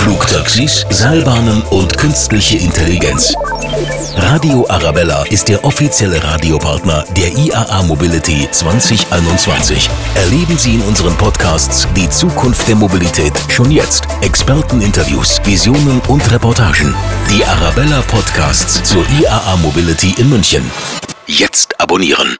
Flugtaxis, Seilbahnen und künstliche Intelligenz. Radio Arabella ist der offizielle Radiopartner der IAA Mobility 2021. Erleben Sie in unseren Podcasts die Zukunft der Mobilität schon jetzt. Experteninterviews, Visionen und Reportagen. Die Arabella Podcasts zur IAA Mobility in München. Jetzt abonnieren.